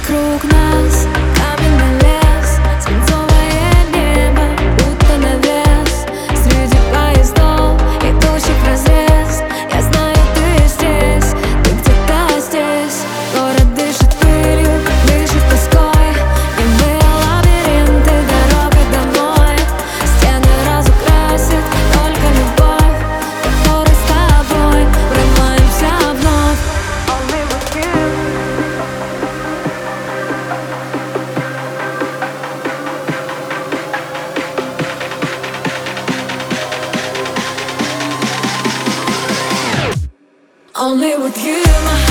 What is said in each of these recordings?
вокруг нас. only with you, my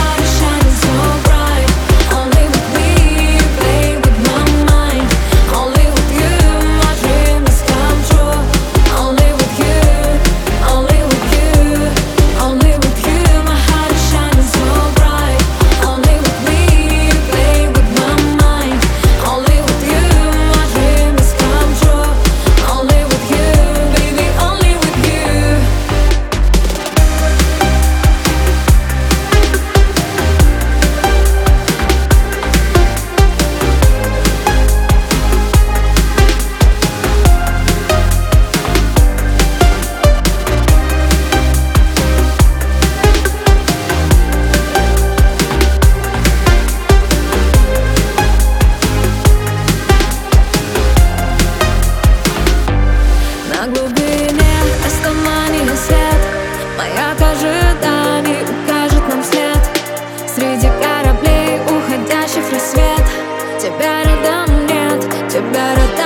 тебя рядом нет, тебя рядом